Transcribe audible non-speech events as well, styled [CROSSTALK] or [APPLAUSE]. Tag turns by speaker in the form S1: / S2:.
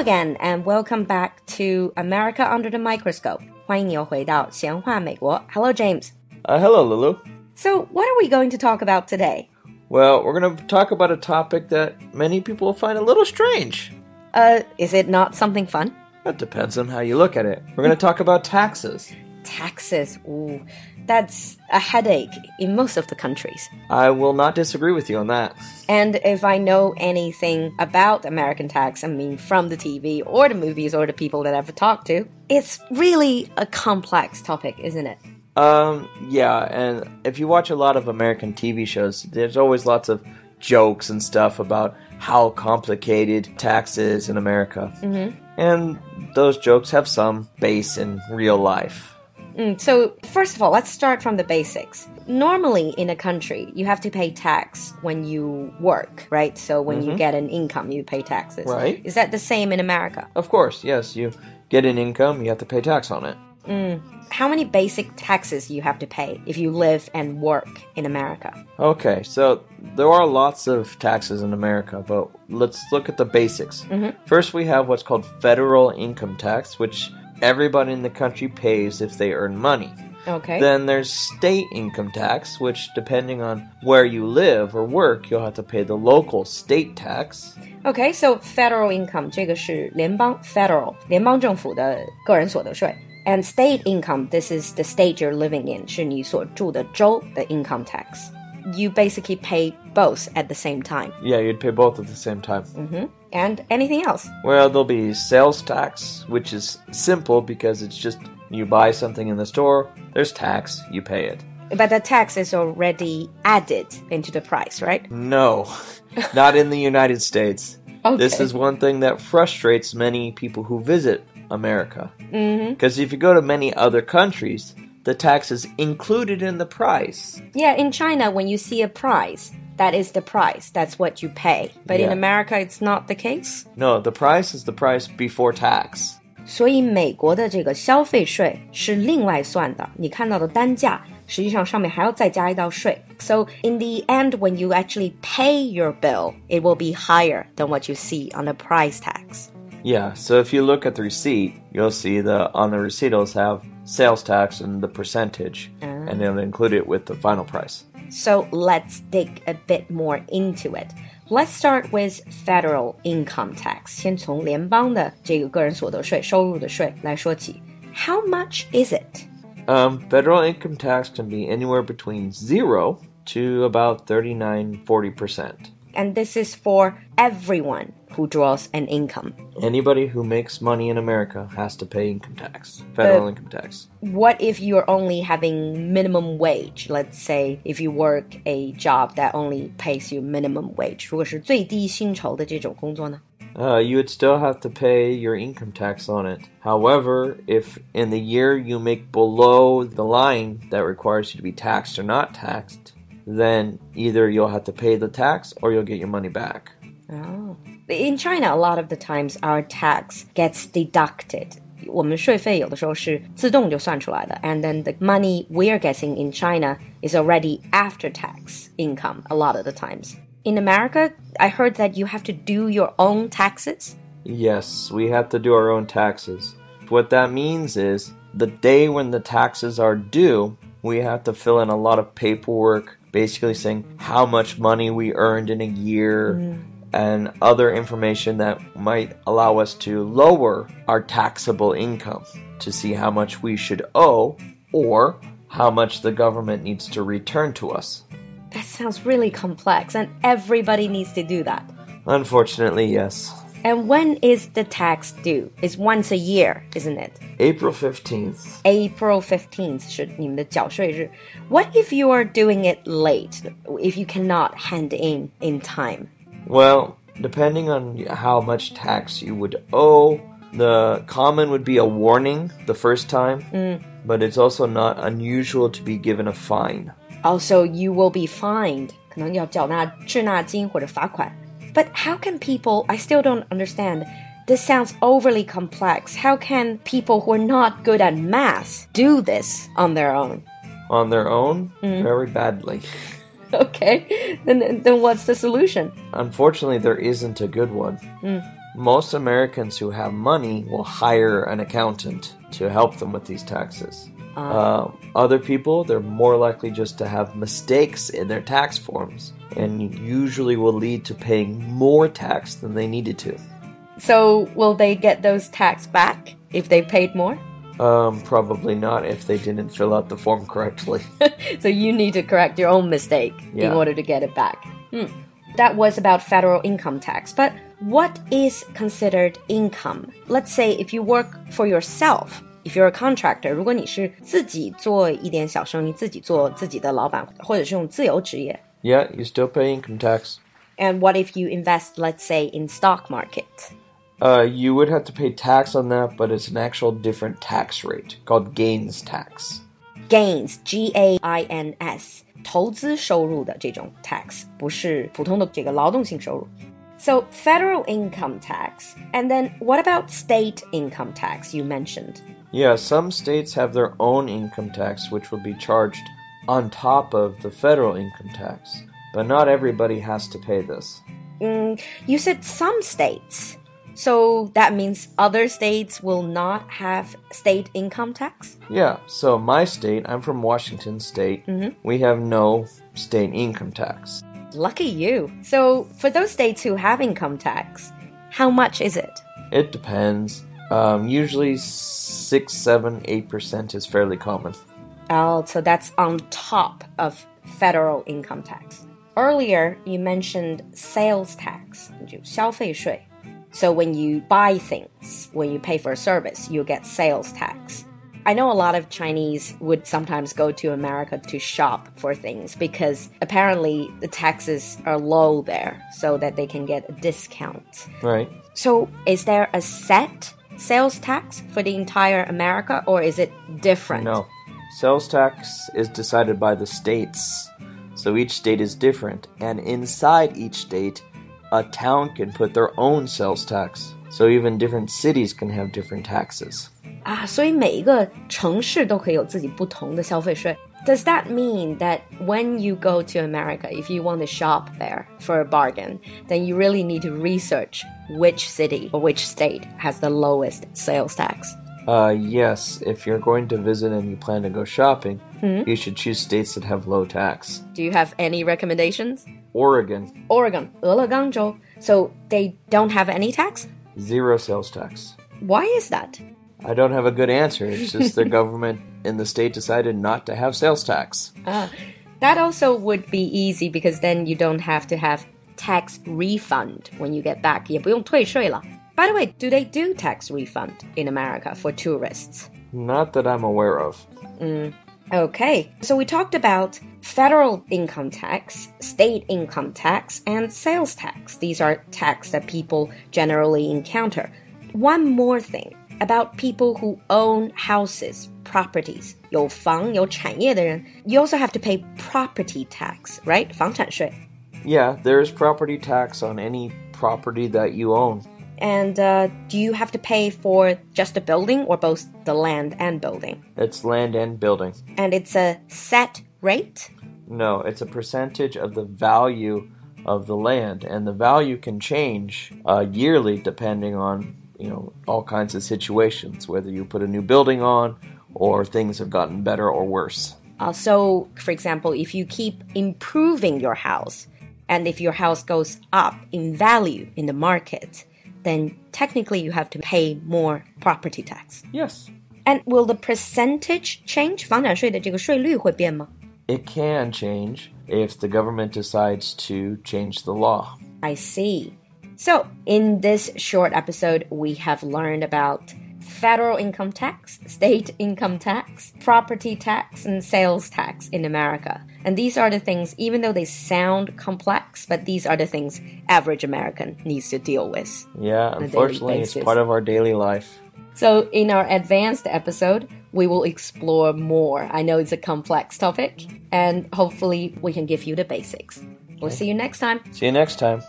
S1: again, and welcome back to America Under the Microscope. 欢迎你又回到闲话美国. Hello, James.
S2: Uh, hello, Lulu.
S1: So, what are we going to talk about today?
S2: Well, we're going to talk about a topic that many people find a little strange.
S1: Uh, is it not something fun?
S2: That depends on how you look at it. We're going to talk about taxes.
S1: Taxes. Ooh, that's a headache in most of the countries.
S2: I will not disagree with you on that.
S1: And if I know anything about American tax, I mean, from the TV or the movies or the people that I've talked to, it's really a complex topic, isn't it?
S2: Um, yeah, and if you watch a lot of American TV shows, there's always lots of jokes and stuff about how complicated tax is in America. Mm-hmm. And those jokes have some base in real life.
S1: Mm, so, first of all, let's start from the basics. Normally, in a country, you have to pay tax when you work, right? So, when you mm-hmm. get an income, you pay taxes.
S2: Right.
S1: Is that the same in America?
S2: Of course, yes, you get an income, you have to pay tax on it. Mm.
S1: How many basic taxes you have to pay if you live and work in America?
S2: Okay, so there are lots of taxes in America, but let's look at the basics. Mm-hmm. First, we have what's called federal income tax, which everybody in the country pays if they earn money.
S1: Okay.
S2: Then there's state income tax, which, depending on where you live or work, you'll have to pay the local state tax.
S1: Okay, so federal income 这个是联邦 federal 联邦政府的个人所得税。And state income, this is the state you're living in, 是你所住的州的 income tax. You basically pay both at the same time.
S2: Yeah, you'd pay both at the same time. Mm-hmm.
S1: And anything else?
S2: Well, there'll be sales tax, which is simple because it's just you buy something in the store, there's tax, you pay it.
S1: But the tax is already added into the price, right?
S2: No, [LAUGHS] not in the United States. This is one thing that frustrates many people who visit America. Mm-hmm. Because if you go to many other countries, the tax is included in the price.
S1: Yeah, in China, when you see a price, that is the price. That's what you pay. But in
S2: Yeah.
S1: America, it's not the case.
S2: No, the price is the price before tax.
S1: 所以美国的这个消费税是另外算的，你看到的单价实际上上面还要再加一道税。So in the end, when you actually pay your bill, it will be higher than what you see on the price tax.
S2: Yeah, so if you look at the receipt, you'll see the on the receipt it'll have sales tax and the percentage, and it'll include it with the final price.
S1: So let's dig a bit more into it. Let's start with federal income tax. 先从联邦的这个个人所得税、收入的税来说起。How much is it?
S2: Um, federal income tax can be anywhere between zero to about 39 40%.
S1: And this is for everyone who draws an income.
S2: Anybody who makes money in America has to pay income tax, federal
S1: Uh,
S2: income tax.
S1: What if you're only having minimum wage? Let's say if you work a job that only pays you minimum wage. 如果是最低薪酬的这种工作呢？
S2: Uh, you would still have to pay your income tax on it. However, if in the year you make below the line that requires you to be taxed or not taxed, then either you'll have to pay the tax or you'll get your money back.
S1: Oh. In China, a lot of the times our tax gets deducted. 我们税费有的时候是自动就算出来的，and then the money we're getting in China is already after tax income a lot of the times. In America, I heard that you have to do your own taxes.
S2: Yes, we have to do our own taxes. What that means is the day when the taxes are due, we have to fill in a lot of paperwork, basically saying how much money we earned in a year and other information that might allow us to lower our taxable income to see how much we should owe or how much the government needs to return to us.
S1: That sounds really complex, and everybody needs to do that.
S2: Unfortunately, yes.
S1: And when is the tax due? It's once a year, isn't it?
S2: April 15th.
S1: April 15th 是你们的缴税日. What if you are doing it late? If you cannot hand in in time?
S2: Well, depending on how much tax you would owe, the common would be a warning the first time, but it's also not unusual to be given a fine.
S1: Also, you will be fined. 可能要缴纳滞纳金或者罚款. But how can people, I still don't understand. This sounds overly complex. How can people who are not good at math do this on their own?
S2: On their own, very badly. [LAUGHS]
S1: Okay, then, then what's the solution?
S2: Unfortunately, there isn't a good one. Most Americans who have money will hire an accountant to help them with these taxes. Uh, other people, they're more likely just to have mistakes in their tax forms and usually will lead to paying more tax than they needed to.
S1: So, will they get those tax back if they paid more?
S2: Um, probably not if they didn't fill out the form correctly. [LAUGHS]
S1: so, you need to correct your own mistake in
S2: Yeah.
S1: order to get it back. Hmm. That was about federal income tax. But what is considered income? Let's say if you work for yourself. If you're a contractor，如果你是自己做一点小生意，自己做自己的老板，或者是用自由职业
S2: yeah, you still pay income tax.
S1: And what if you invest, let's say, in stock market?
S2: Uh, you would have to pay tax on that, but it's an actual different tax rate called gains tax.
S1: Gains, G A I N S，投资收入的这种 tax，不是普通的这个劳动性收入。So federal income tax, and then what about state income tax? You mentioned.
S2: Yeah, some states have their own income tax, which will be charged on top of the federal income tax. But not everybody has to pay this.
S1: Mm, you said some states, so that means other states will not have state income tax.
S2: Yeah, so my state, I'm from Washington State, we have no state income tax.
S1: Lucky you. So for those states who have income tax, how much is it?
S2: It depends. Um, usually six, seven, eight percent is fairly common.
S1: Oh, so that's on top of federal income tax. Earlier, you mentioned sales tax, 就消费税. So when you buy things, when you pay for a service, you get sales tax. I know a lot of Chinese would sometimes go to America to shop for things because apparently the taxes are low there so that they can get a discount.
S2: Right.
S1: So, is there a set sales tax for the entire America or is it different?
S2: No. Sales tax is decided by the states. So each state is different. And inside each state, a town can put their own sales tax. So even different cities can have different taxes.
S1: 啊，所以每一个城市都可以有自己不同的消费税。Does that mean that when you go to America, if you want to shop there for a bargain, then you really need to research which city or which state has the lowest sales tax?
S2: Uh, yes, if you're going to visit and you plan to go shopping, you should choose states that have low tax.
S1: Do you have any recommendations?
S2: Oregon,
S1: Oregon, 俄勒冈州. So they don't have any tax?
S2: zero sales tax.
S1: Why is that?
S2: I don't have a good answer. It's just the government [LAUGHS] in the state decided not to have sales tax.
S1: That also would be easy because then you don't have to have tax refund when you get back. 也不用退税了. By the way, do they do tax refund in America for tourists?
S2: Not that I'm aware of.
S1: Okay, so we talked about federal income tax, state income tax, and sales tax. These are tax that people generally encounter. One more thing about people who own houses, properties. 有房有产业的人, you also have to pay property tax, right? 房产税.
S2: Yeah, there's property tax on any property that you own.
S1: And uh, do you have to pay for just the building or both the land and building?
S2: It's land and building.
S1: And it's a set rate?
S2: No, it's a percentage of the value of the land, and the value can change uh, yearly depending on you know all kinds of situations, whether you put a new building on or things have gotten better or worse.
S1: Uh, so, for example, if you keep improving your house, and if your house goes up in value in the market, then technically you have to pay more property tax.
S2: Yes,
S1: And will the percentage change? 房产税的这个税率会变吗？
S2: it can change if the government decides to change the law.
S1: I see. So, in this short episode, we have learned about federal income tax, state income tax, property tax, and sales tax in America. And these are the things, even though they sound complex, but these are the things average American needs to deal with.
S2: Yeah, unfortunately, it's part of our daily life.
S1: So, in our advanced episode, we will explore more. I know it's a complex topic, and hopefully, we can give you the basics. We'll see you next time.
S2: See you next time.